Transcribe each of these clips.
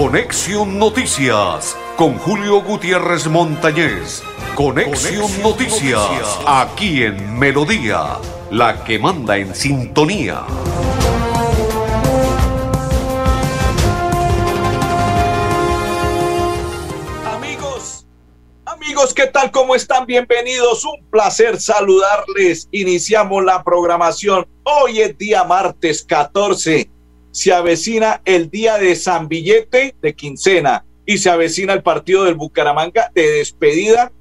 Conexión Noticias con Julio Gutiérrez Montañez. Conexión, Noticias, aquí en Melodía, la que manda en sintonía. Amigos, amigos, ¿qué tal? ¿Cómo están? Bienvenidos. Un placer saludarles. Iniciamos la programación. Hoy es día martes 14 se avecina el día de San Billete de quincena y se avecina el partido del Bucaramanga de despedida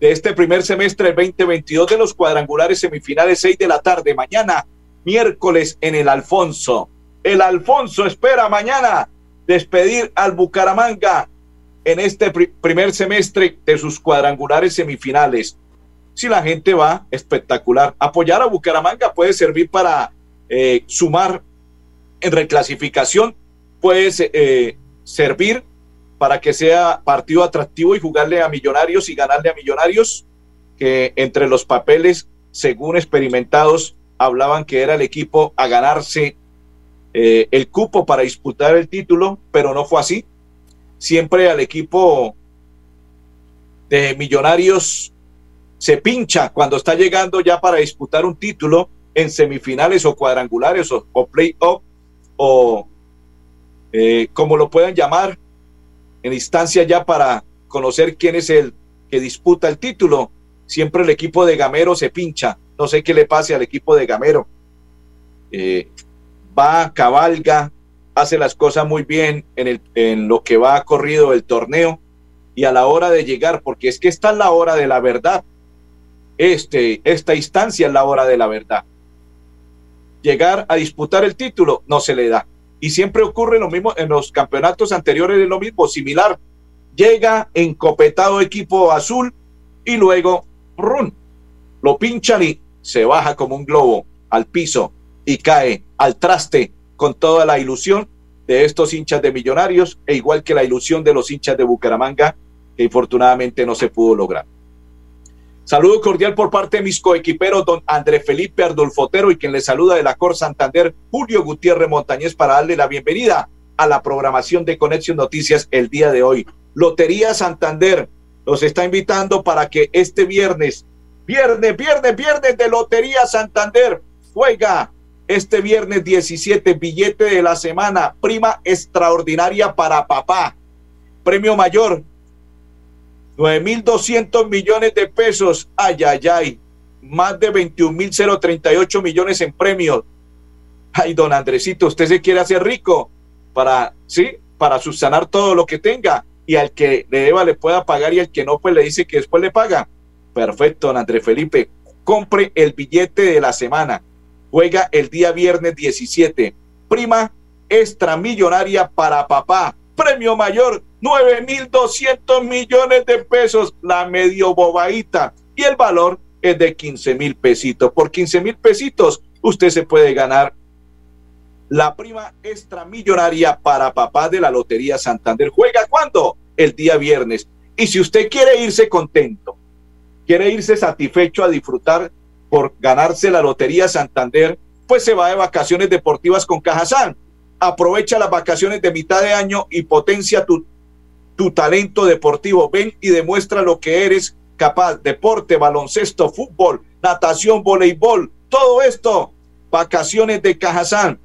de este primer semestre del 2022 de los cuadrangulares semifinales 6 de la tarde. Mañana, miércoles, en el Alfonso. El Alfonso espera mañana despedir al Bucaramanga en este primer semestre de sus cuadrangulares semifinales. Si la gente va, espectacular. Apoyar a Bucaramanga puede servir para eh, sumar en reclasificación puede eh, servir para que sea partido atractivo y jugarle a Millonarios y ganarle a Millonarios, que entre los papeles, según experimentados, hablaban que era el equipo a ganarse eh, el cupo para disputar el título, pero no fue así. Siempre al equipo de Millonarios se pincha cuando está llegando ya para disputar un título en semifinales o cuadrangulares o, o play-off o eh, como lo puedan llamar, en instancia ya para conocer quién es el que disputa el título. Siempre el equipo de Gamero se pincha. No sé qué le pase al equipo de Gamero. Eh, va, cabalga, hace las cosas muy bien en, el, en lo que va corrido el torneo y a la hora de llegar, porque es que está la hora de la verdad. Este, esta instancia es la hora de la verdad llegar a disputar el título, no se le da. Y siempre ocurre lo mismo en los campeonatos anteriores, de lo mismo, similar. Llega encopetado equipo azul y luego run, lo pinchan y se baja como un globo al piso y cae al traste con toda la ilusión de estos hinchas de millonarios e igual que la ilusión de los hinchas de Bucaramanga que infortunadamente no se pudo lograr. Saludo cordial por parte de mis coequiperos, don André Felipe Ardolfotero y quien le saluda de la Cor Santander, Julio Gutiérrez Montañez, para darle la bienvenida a la programación de Conexión Noticias el día de hoy. Lotería Santander los está invitando para que este viernes, viernes, viernes, viernes de Lotería Santander, juega este viernes 17, billete de la semana, prima extraordinaria para papá, premio mayor 9.200 millones de pesos. Ay, ay, ay. Más de 21.038 millones en premios. Ay, don Andresito, usted se quiere hacer rico para, ¿sí? Para subsanar todo lo que tenga y al que le deba le pueda pagar y al que no, pues le dice que después le paga. Perfecto, don Andrés Felipe. Compre el billete de la semana. Juega el día viernes 17. Prima extramillonaria para papá. Premio mayor 9.200 millones de pesos, la medio bobadita. Y el valor es de 15 mil pesitos. Por 15 mil pesitos, usted se puede ganar la prima extramillonaria para papá de la Lotería Santander. ¿Juega cuándo? El día viernes. Y si usted quiere irse contento, quiere irse satisfecho a disfrutar por ganarse la Lotería Santander, pues se va de vacaciones deportivas con Cajazán. Aprovecha las vacaciones de mitad de año y potencia tu tu talento deportivo. Ven y demuestra lo que eres capaz. Deporte, baloncesto, fútbol, natación, voleibol, todo esto. Vacaciones de Cajazán.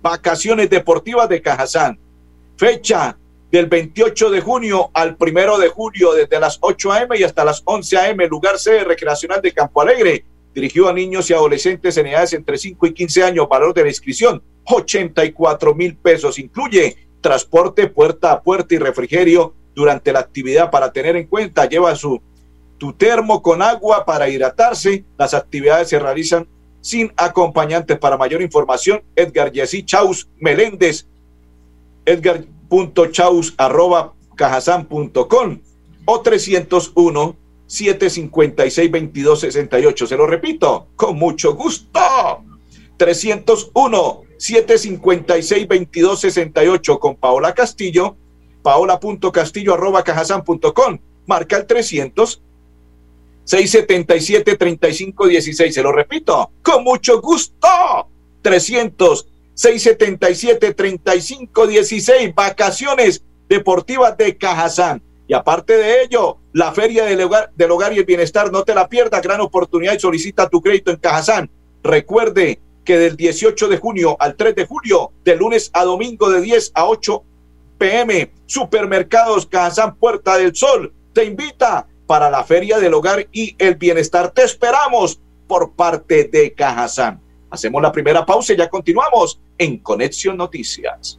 Vacaciones deportivas de Cajazán. Fecha del 28 de junio al primero de julio, desde las 8 a.m. y hasta las 11 a.m. Lugar sede recreacional de Campo Alegre. Dirigido a niños y adolescentes en edades entre 5 y 15 años. Valor de la inscripción, 84 mil pesos. Incluye transporte puerta a puerta y refrigerio durante la actividad para tener en cuenta. Lleva su tu termo con agua para hidratarse. Las actividades se realizan sin acompañantes. Para mayor información, Edgar Yesí Chaus Meléndez, edgar.chaus arroba cajasan.com o 301 756 2268. Se lo repito, con mucho gusto. 301 756-2268 con Paola Castillo, paola.castillo arroba cajasan.com. Marca el 300 677 3516. Se lo repito, con mucho gusto. 300 677-3516. Vacaciones deportivas de Cajazán. Y aparte de ello, la Feria del Hogar, del Hogar y el Bienestar, no te la pierdas, gran oportunidad y solicita tu crédito en Cajazán. Recuerde que del 18 de junio al 3 de julio, de lunes a domingo de 10 a 8 pm, Supermercados Cajazán Puerta del Sol te invita para la Feria del Hogar y el Bienestar. Te esperamos por parte de Cajazán. Hacemos la primera pausa y ya continuamos en Conexión Noticias.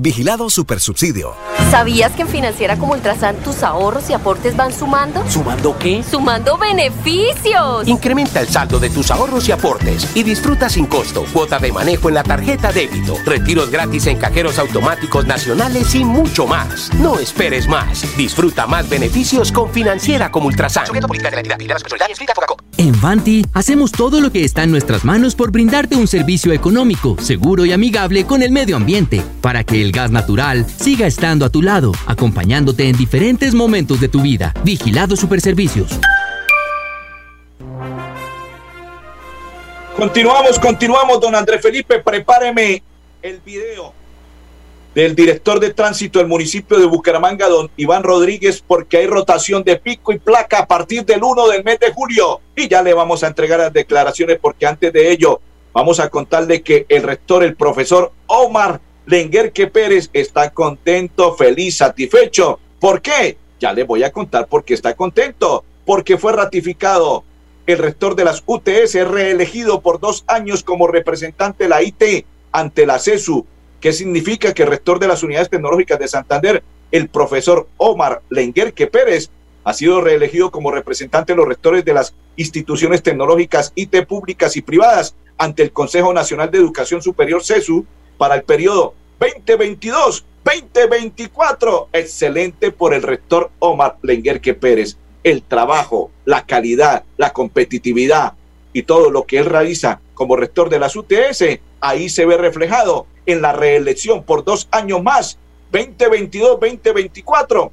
Vigilado Supersubsidio. ¿Sabías que en Financiera como Ultrasan tus ahorros y aportes van sumando? ¿Sumando qué? ¡Sumando beneficios! Incrementa el saldo de tus ahorros y aportes y disfruta sin costo cuota de manejo en la tarjeta débito, retiros gratis en cajeros automáticos nacionales y mucho más. No esperes más. Disfruta más beneficios con Financiera como Ultrasan. En Vanti hacemos todo lo que está en nuestras manos por brindarte un servicio económico, seguro y amigable con el medio ambiente, para que el gas natural siga estando a tu lado, acompañándote en diferentes momentos de tu vida. Vigilado Superservicios. Continuamos, continuamos, don Andrés Felipe, prepáreme el video del director de tránsito del municipio de Bucaramanga, don Iván Rodríguez, porque hay rotación de pico y placa a partir del 1 del mes de julio. Y ya le vamos a entregar las declaraciones, porque antes de ello vamos a contarle que el rector, el profesor Omar Lenguerque Pérez, está contento, feliz, satisfecho. ¿Por qué? Ya le voy a contar por qué está contento. Porque fue ratificado el rector de las UTS, reelegido por dos años como representante de la IT ante la CESU ¿Qué significa que el rector de las unidades tecnológicas de Santander, el profesor Omar Lenguerque Pérez, ha sido reelegido como representante de los rectores de las instituciones tecnológicas IT públicas y privadas ante el Consejo Nacional de Educación Superior CESU para el periodo 2022-2024. Excelente por el rector Omar Lenguerque Pérez. El trabajo, la calidad, la competitividad y todo lo que él realiza como rector de las UTS, ahí se ve reflejado en la reelección por dos años más, 2022-2024,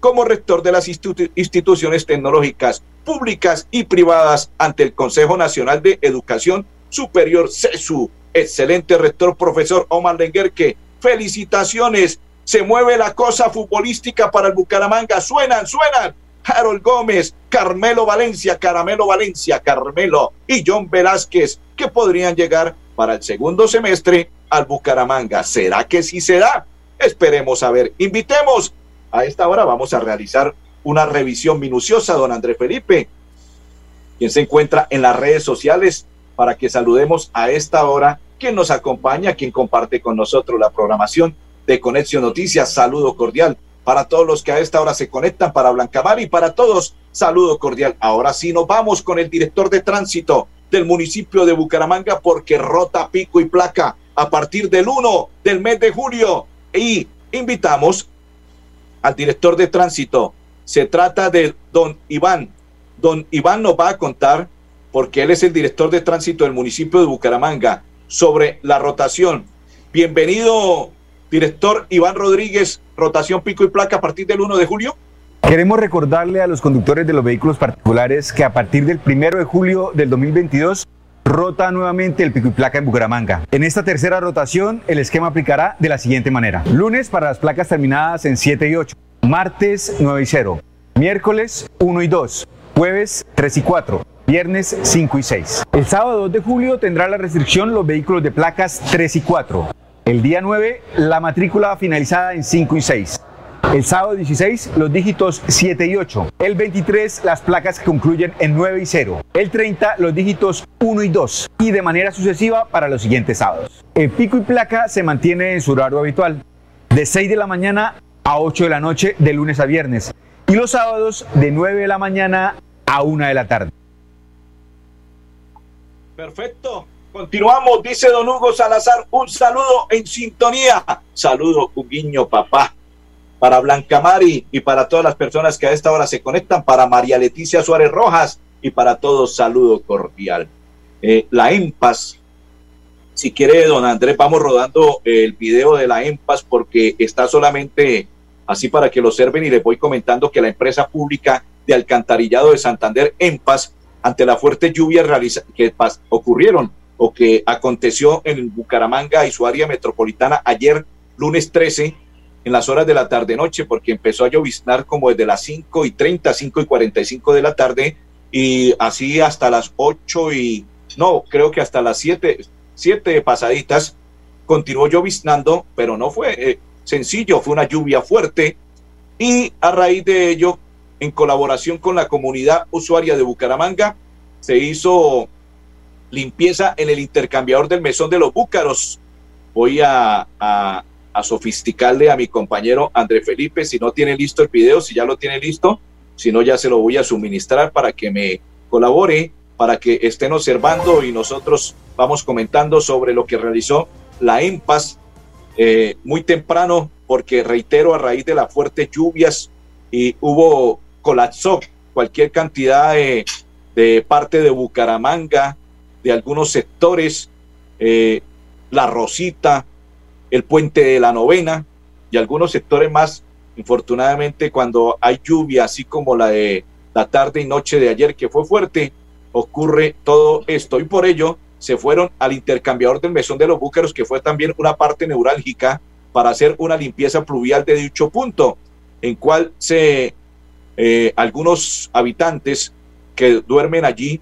como rector de las instituciones tecnológicas públicas y privadas ante el Consejo Nacional de Educación Superior CESU. Excelente rector, profesor Omar Lenguerque. Felicitaciones. Se mueve la cosa futbolística para el Bucaramanga. Suenan, suenan. Harold Gómez, Carmelo Valencia, Caramelo Valencia, Carmelo y John Velázquez, que podrían llegar para el segundo semestre al Bucaramanga. ¿Será que sí se da? Esperemos a ver. Invitemos. A esta hora vamos a realizar una revisión minuciosa, don Andrés Felipe, quien se encuentra en las redes sociales, para que saludemos a esta hora, quien nos acompaña, quien comparte con nosotros la programación de Conexión Noticias. Saludo cordial para todos los que a esta hora se conectan, para Blancamar y para todos, saludo cordial. Ahora sí nos vamos con el director de tránsito del municipio de Bucaramanga porque rota pico y placa a partir del 1 del mes de julio y invitamos al director de tránsito. Se trata de don Iván. Don Iván nos va a contar, porque él es el director de tránsito del municipio de Bucaramanga, sobre la rotación. Bienvenido, director Iván Rodríguez, rotación pico y placa a partir del 1 de julio. Queremos recordarle a los conductores de los vehículos particulares que a partir del 1 de julio del 2022 rota nuevamente el pico y placa en Bucaramanga. En esta tercera rotación, el esquema aplicará de la siguiente manera. Lunes para las placas terminadas en 7 y 8. Martes 9 y 0. Miércoles 1 y 2. Jueves 3 y 4. Viernes 5 y 6. El sábado 2 de julio tendrá la restricción los vehículos de placas 3 y 4. El día 9, la matrícula finalizada en 5 y 6. El sábado 16, los dígitos 7 y 8. El 23, las placas que concluyen en 9 y 0. El 30, los dígitos 1 y 2. Y de manera sucesiva para los siguientes sábados. El pico y placa se mantiene en su horario habitual, de 6 de la mañana a 8 de la noche, de lunes a viernes. Y los sábados, de 9 de la mañana a 1 de la tarde. Perfecto. Continuamos, dice don Hugo Salazar, un saludo en sintonía. Saludo, guiño papá. Para Blanca Mari y para todas las personas que a esta hora se conectan, para María Leticia Suárez Rojas y para todos, saludo cordial. Eh, la EMPAS, si quiere, don Andrés, vamos rodando el video de la EMPAS porque está solamente así para que lo observen y les voy comentando que la empresa pública de alcantarillado de Santander, EMPAS, ante la fuerte lluvia que ocurrieron o que aconteció en Bucaramanga y su área metropolitana ayer, lunes 13, en las horas de la tarde-noche, porque empezó a lloviznar como desde las 5 y 30, 5 y 45 de la tarde, y así hasta las 8 y, no, creo que hasta las 7, 7 pasaditas, continuó lloviznando, pero no fue eh, sencillo, fue una lluvia fuerte, y a raíz de ello, en colaboración con la comunidad usuaria de Bucaramanga, se hizo limpieza en el intercambiador del mesón de los búcaros. Voy a, sofisticarle a mi compañero André Felipe si no tiene listo el video, si ya lo tiene listo, si no ya se lo voy a suministrar para que me colabore, para que estén observando y nosotros vamos comentando sobre lo que realizó la EMPAS eh, muy temprano, porque reitero, a raíz de las fuertes lluvias y hubo colapsó cualquier cantidad de, parte de Bucaramanga, de algunos sectores, eh, La Rosita, el puente de la novena y algunos sectores más. Infortunadamente, cuando hay lluvia, así como la de la tarde y noche de ayer, que fue fuerte, ocurre todo esto. Y por ello se fueron al intercambiador del mesón de los búcaros, que fue también una parte neurálgica para hacer una limpieza pluvial de dicho punto, en cual se eh, algunos habitantes que duermen allí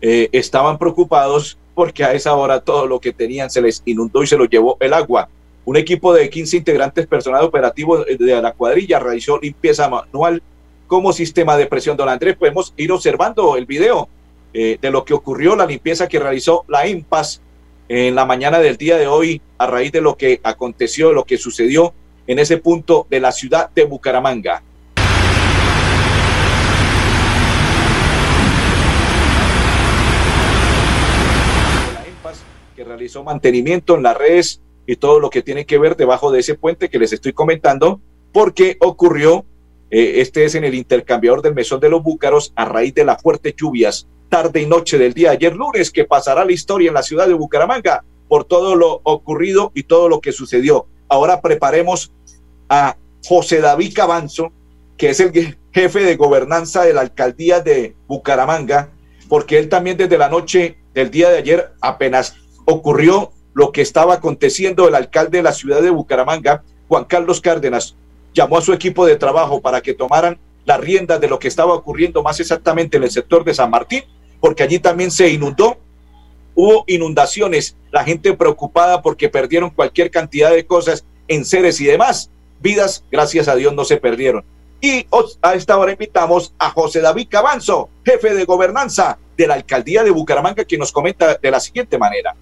eh, estaban preocupados porque a esa hora todo lo que tenían se les inundó y se lo llevó el agua. Un equipo de 15 integrantes personal operativo de la cuadrilla realizó limpieza manual como sistema de presión. Don Andrés, podemos ir observando el video eh, de lo que ocurrió, la limpieza que realizó la IMPAS en la mañana del día de hoy a raíz de lo que aconteció, lo que sucedió en ese punto de la ciudad de Bucaramanga. Realizó mantenimiento en las redes y todo lo que tiene que ver debajo de ese puente que les estoy comentando, porque ocurrió, eh, este es en el intercambiador del mesón de los búcaros a raíz de las fuertes lluvias tarde y noche del día ayer lunes, que pasará la historia en la ciudad de Bucaramanga por todo lo ocurrido y todo lo que sucedió. Ahora preparemos a José David Cabanzo, que es el jefe de gobernanza de la alcaldía de Bucaramanga, porque él también desde la noche del día de ayer apenas ocurrió lo que estaba aconteciendo. El alcalde de la ciudad de Bucaramanga, Juan Carlos Cárdenas, llamó a su equipo de trabajo para que tomaran las riendas de lo que estaba ocurriendo más exactamente en el sector de San Martín, porque allí también se inundó, hubo inundaciones, la gente preocupada porque perdieron cualquier cantidad de cosas en seres y demás. Vidas, gracias a Dios, no se perdieron. Y a esta hora invitamos a José David Cabanzo, jefe de gobernanza de la alcaldía de Bucaramanga, que nos comenta de la siguiente manera.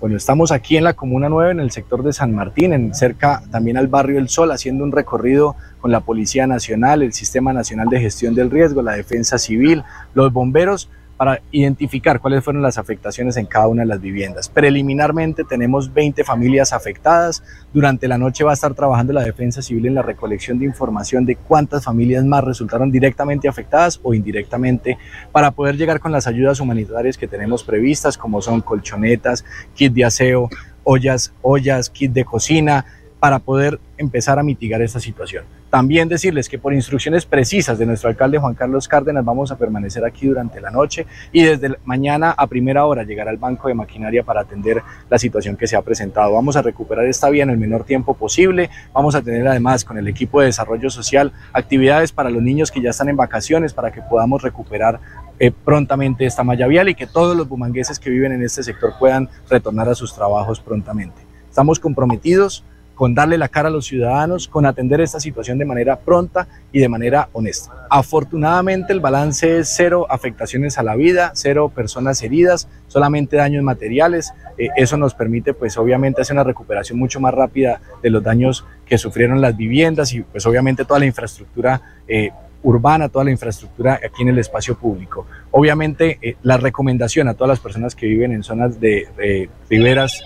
Bueno, estamos aquí en la Comuna 9, en el sector de San Martín, en cerca también al barrio El Sol, haciendo un recorrido con la Policía Nacional, el Sistema Nacional de Gestión del Riesgo, la Defensa Civil, los bomberos, para identificar cuáles fueron las afectaciones en cada una de las viviendas. Preliminarmente tenemos 20 familias afectadas. Durante la noche va a estar trabajando la Defensa Civil en la recolección de información de cuántas familias más resultaron directamente afectadas o indirectamente para poder llegar con las ayudas humanitarias que tenemos previstas, como son colchonetas, kit de aseo, ollas, ollas, kit de cocina, para poder empezar a mitigar esta situación. También decirles que por instrucciones precisas de nuestro alcalde Juan Carlos Cárdenas vamos a permanecer aquí durante la noche y desde mañana a primera hora llegar al banco de maquinaria para atender la situación que se ha presentado. Vamos a recuperar esta vía en el menor tiempo posible. Vamos a tener además con el equipo de desarrollo social actividades para los niños que ya están en vacaciones para que podamos recuperar eh, prontamente esta malla vial y que todos los bumangueses que viven en este sector puedan retornar a sus trabajos prontamente. Estamos comprometidos con darle la cara a los ciudadanos, con atender esta situación de manera pronta y de manera honesta. Afortunadamente el balance es cero afectaciones a la vida, cero personas heridas, solamente daños materiales. Eh, eso nos permite pues obviamente hacer una recuperación mucho más rápida de los daños que sufrieron las viviendas y pues obviamente toda la infraestructura eh, urbana, toda la infraestructura aquí en el espacio público. Obviamente, eh, la recomendación a todas las personas que viven en zonas de riberas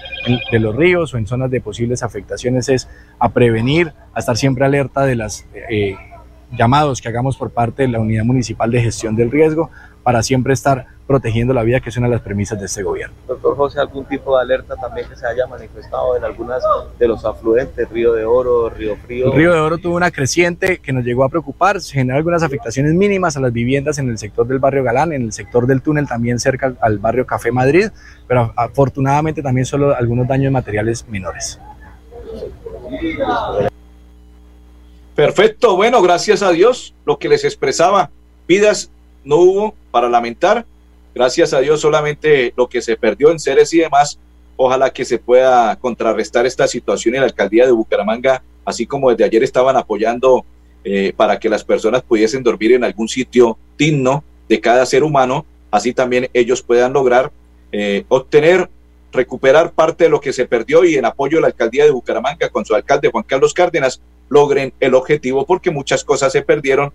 de los ríos o en zonas de posibles afectaciones es a prevenir, a estar siempre alerta de los llamados que hagamos por parte de la Unidad Municipal de Gestión del Riesgo para siempre estar protegiendo la vida, que es una de las premisas de este gobierno. Doctor José, ¿algún tipo de alerta también que se haya manifestado en algunas de los afluentes, Río de Oro, Río Frío? El Río de Oro tuvo una creciente que nos llegó a preocupar, se generó algunas afectaciones mínimas a las viviendas en el sector del barrio Galán, en el sector del túnel también cerca al barrio Café Madrid, pero afortunadamente también solo algunos daños materiales menores. Perfecto, bueno, gracias a Dios, lo que les expresaba, vidas no hubo para lamentar, Gracias a Dios solamente lo que se perdió en seres y demás, ojalá que se pueda contrarrestar esta situación y la alcaldía de Bucaramanga, así como desde ayer estaban apoyando eh, para que las personas pudiesen dormir en algún sitio digno de cada ser humano, así también ellos puedan lograr eh, obtener, recuperar parte de lo que se perdió y en apoyo a la alcaldía de Bucaramanga con su alcalde Juan Carlos Cárdenas logren el objetivo porque muchas cosas se perdieron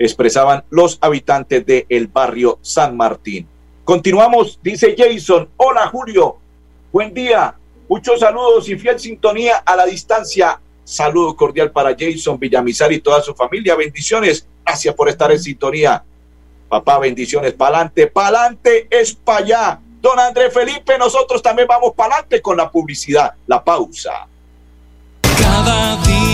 expresaban los habitantes del el barrio San Martín. Continuamos, dice Jason. Hola Julio, buen día. Muchos saludos y fiel sintonía a la distancia. Saludo cordial para Jason Villamizar y toda su familia. Bendiciones. Gracias por estar en sintonía. Papá, bendiciones. Pa'lante, pa'lante es para allá. Don Andrés Felipe, nosotros también vamos para adelante con la publicidad. La pausa. Cada día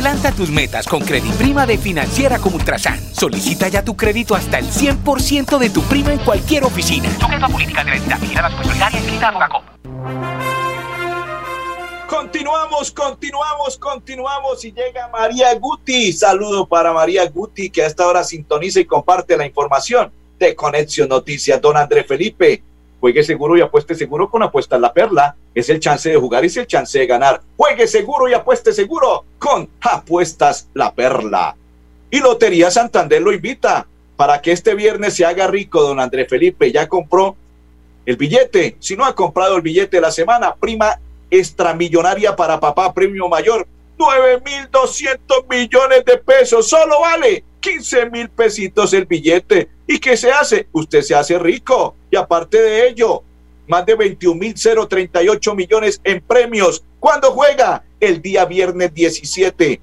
Adelanta tus metas con Prima de Financiera como Ultrasan. Solicita ya tu crédito hasta el 100% de tu prima en cualquier oficina. Sujeto a política de la inscrita a Continuamos, continuamos, continuamos y llega María Guti. Saludo para María Guti que a esta hora sintoniza y comparte la información de Conexión Noticias. Don André Felipe, Juegue seguro y apueste seguro con Apuestas La Perla. Es el chance de jugar y es el chance de ganar. Juegue seguro y apueste seguro con Apuestas La Perla. Y Lotería Santander lo invita para que este viernes se haga rico, don André Felipe. Ya compró el billete. Si no ha comprado el billete de la semana, prima extramillonaria para papá, premio mayor. 9.200 millones de pesos. Solo vale 15 mil pesitos el billete. ¿Y qué se hace? Usted se hace rico. Y aparte de ello, más de 21 mil 038 millones en premios. ¿Cuándo juega? El día viernes 17.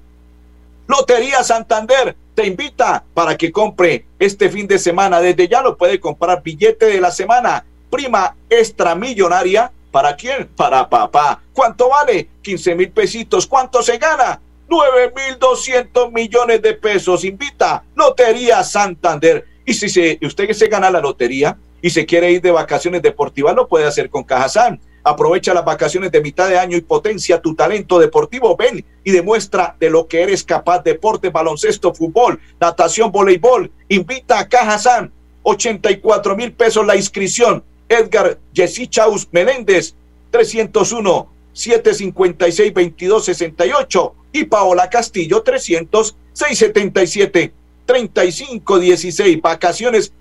Lotería Santander te invita para que compre este fin de semana. Desde ya lo puede comprar billete de la semana. Prima extra millonaria. ¿Para quién? Para papá. ¿Cuánto vale? 15 mil pesitos. ¿Cuánto se gana? 9.200 millones de pesos. Invita Lotería Santander. Y si se, usted se gana la lotería y se quiere ir de vacaciones deportivas, lo puede hacer con Cajazán. Aprovecha las vacaciones de mitad de año y potencia tu talento deportivo. Ven y demuestra de lo que eres capaz. Deporte, baloncesto, fútbol, natación, voleibol. Invita a Cajazán. 84 mil pesos la inscripción. Edgar Chaus Meléndez, 301 756-2268 y Paola Castillo 300-677 3516. Vacaciones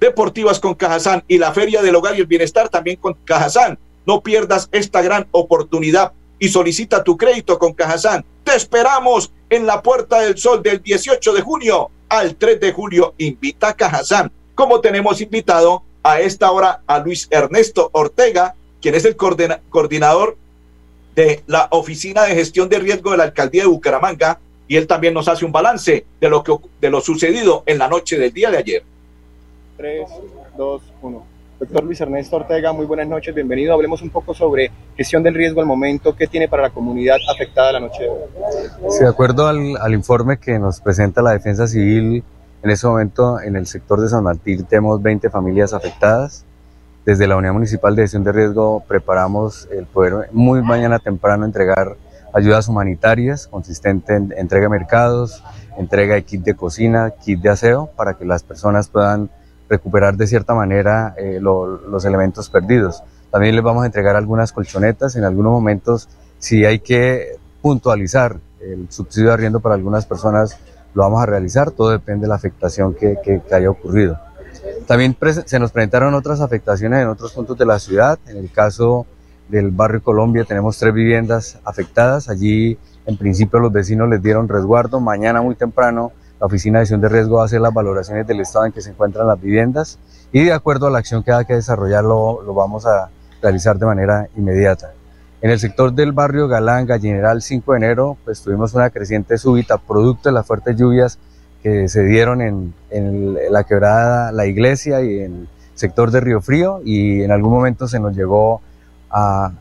deportivas con Cajazán y la Feria del Hogar y el Bienestar también con Cajazán. No pierdas esta gran oportunidad y solicita tu crédito con Cajazán. Te esperamos en la Puerta del Sol del 18 de junio al 3 de julio. Invita a Cajazán. Como tenemos invitado a esta hora a Luis Ernesto Ortega, quien es el coordinador de la Oficina de Gestión de Riesgo de la Alcaldía de Bucaramanga, y él también nos hace un balance de lo, que, de lo sucedido en la noche del día de ayer. 3, 2, 1. Doctor Luis Ernesto Ortega, muy buenas noches, bienvenido. Hablemos un poco sobre gestión del riesgo al momento, qué tiene para la comunidad afectada la noche de hoy. Sí, de acuerdo al, al informe que nos presenta la Defensa Civil, en ese momento en el sector de San Martín tenemos 20 familias afectadas. Desde la Unidad Municipal de Gestión de Riesgo preparamos el poder muy mañana temprano entregar ayudas humanitarias consistente en entrega de mercados, entrega de kit de cocina, kit de aseo, para que las personas puedan recuperar de cierta manera eh, los elementos perdidos. También les vamos a entregar algunas colchonetas. En algunos momentos, si hay que puntualizar el subsidio de arriendo para algunas personas, lo vamos a realizar. Todo depende de la afectación que, que, haya ocurrido. También se nos presentaron otras afectaciones en otros puntos de la ciudad. En el caso del barrio Colombia tenemos tres viviendas afectadas. Allí, en principio, los vecinos les dieron resguardo. Mañana muy temprano la Oficina de Acción de Riesgo va a hacer las valoraciones del estado en que se encuentran las viviendas y de acuerdo a la acción que haya que desarrollar lo, vamos a realizar de manera inmediata. En el sector del barrio Galán, General 5 de enero, pues tuvimos una creciente súbita producto de las fuertes lluvias que se dieron en, en la quebrada La Iglesia y en el sector de Río Frío y en algún momento se nos llegó a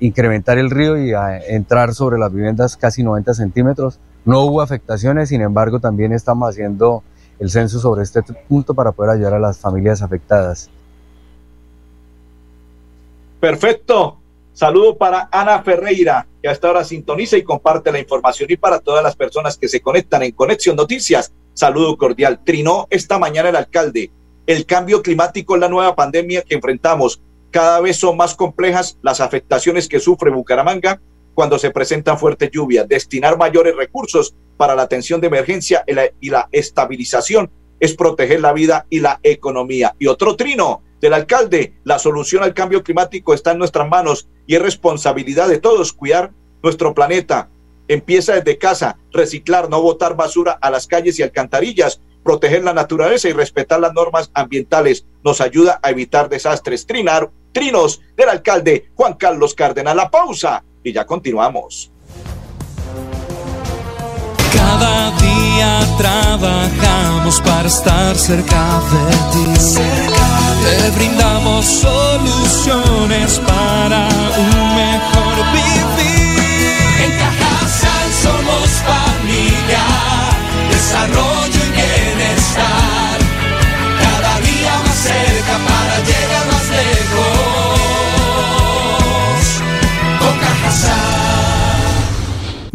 incrementar el río y a entrar sobre las viviendas casi 90 centímetros no hubo afectaciones, sin embargo, también estamos haciendo el censo sobre este punto para poder ayudar a las familias afectadas. Perfecto. Saludo para Ana Ferreira, que hasta ahora sintoniza y comparte la información. Y para todas las personas que se conectan en Conexión Noticias, saludo cordial. Trinó esta mañana el alcalde. El cambio climático es la nueva pandemia que enfrentamos. Cada vez son más complejas las afectaciones que sufre Bucaramanga cuando se presentan fuertes lluvias, destinar mayores recursos para la atención de emergencia y la, estabilización es proteger la vida y la economía. Y otro trino del alcalde, la solución al cambio climático está en nuestras manos y es responsabilidad de todos cuidar nuestro planeta. Empieza desde casa, reciclar, no botar basura a las calles y alcantarillas, proteger la naturaleza y respetar las normas ambientales. Nos ayuda a evitar desastres. Trinar, trinos del alcalde Juan Carlos Cárdenas. La pausa y ya continuamos. Cada día trabajamos para estar cerca de ti. Te brindamos soluciones para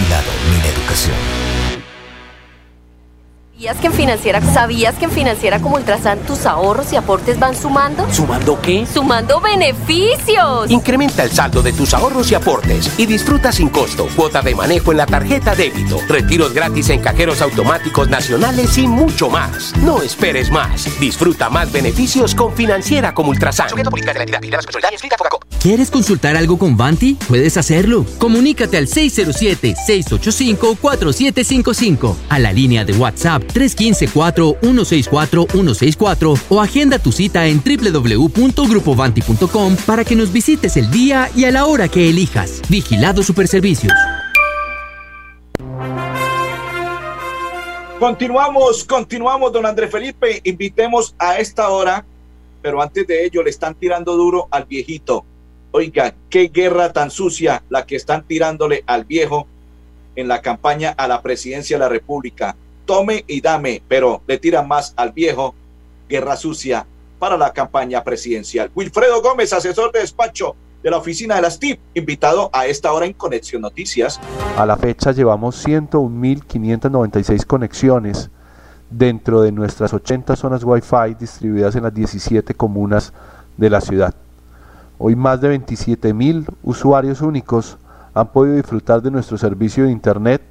Vigilado mi educación. ¿Sabías que en Financiera, ¿Sabías que en Financiera como Ultrasan tus ahorros y aportes van sumando? ¿Sumando qué? ¡Sumando beneficios! Incrementa el saldo de tus ahorros y aportes y disfruta sin costo cuota de manejo en la tarjeta débito, retiros gratis en cajeros automáticos nacionales y mucho más. No esperes más. Disfruta más beneficios con Financiera como Ultrasan. ¿Quieres consultar algo con Vanti? Puedes hacerlo. Comunícate al 607-685-4755, a la línea de WhatsApp 315-4164-164 o agenda tu cita en www.grupovanti.com para que nos visites el día y a la hora que elijas. Vigilado Superservicios. Continuamos, continuamos, don Andrés Felipe. Invitemos a esta hora, pero antes de ello le están tirando duro al viejito. Oiga, qué guerra tan sucia la que están tirándole al viejo en la campaña a la presidencia de la República tome y dame, pero le tiran más al viejo, guerra sucia para la campaña presidencial. Wilfredo Gómez, asesor de despacho de la oficina de las TIP, invitado a esta hora en Conexión Noticias. A la fecha llevamos 101.596 conexiones dentro de nuestras 80 zonas Wi-Fi distribuidas en las 17 comunas de la ciudad. Hoy más de 27.000 usuarios únicos han podido disfrutar de nuestro servicio de Internet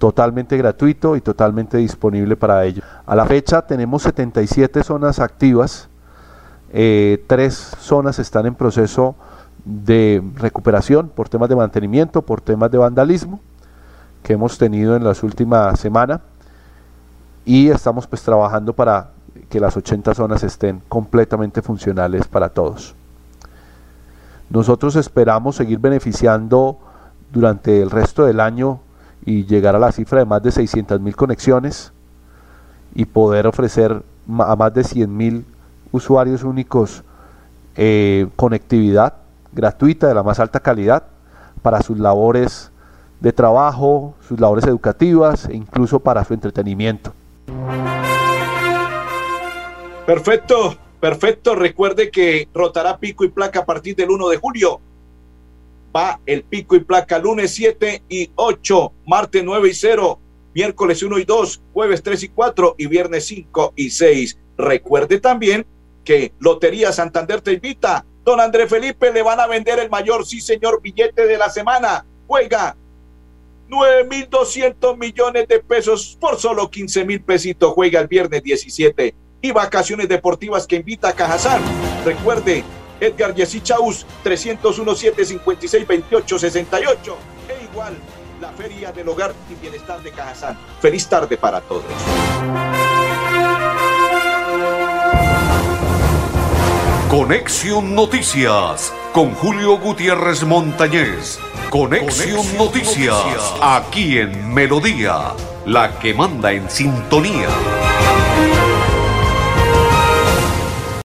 totalmente gratuito y totalmente disponible para ellos. A la fecha tenemos 77 zonas activas, eh, tres zonas están en proceso de recuperación por temas de mantenimiento, por temas de vandalismo que hemos tenido en las últimas semanas y estamos pues trabajando para que las 80 zonas estén completamente funcionales para todos. Nosotros esperamos seguir beneficiando durante el resto del año y llegar a la cifra de más de 600 mil conexiones y poder ofrecer a más de 100 mil usuarios únicos eh, conectividad gratuita de la más alta calidad para sus labores de trabajo, sus labores educativas e incluso para su entretenimiento. Perfecto, perfecto. Recuerde que rotará pico y placa a partir del 1 de julio. Va el pico y placa lunes 7 y 8, martes 9 y 0, miércoles 1 y 2, jueves 3 y 4 y viernes 5 y 6. Recuerde también que Lotería Santander te invita Don André Felipe le van a vender el mayor, sí señor, billete de la semana. Juega 9.200 millones de pesos por solo 15 mil pesitos. Juega el viernes 17. Y vacaciones deportivas que invita a Cajazán. Recuerde, Edgar Yesí Chaus, 301 756 28 68. E igual, la Feria del Hogar y Bienestar de Cajazán. Feliz tarde para todos. Conexión Noticias con Julio Gutiérrez Montañez. Conexión, Noticias, aquí en Melodía, la que manda en sintonía.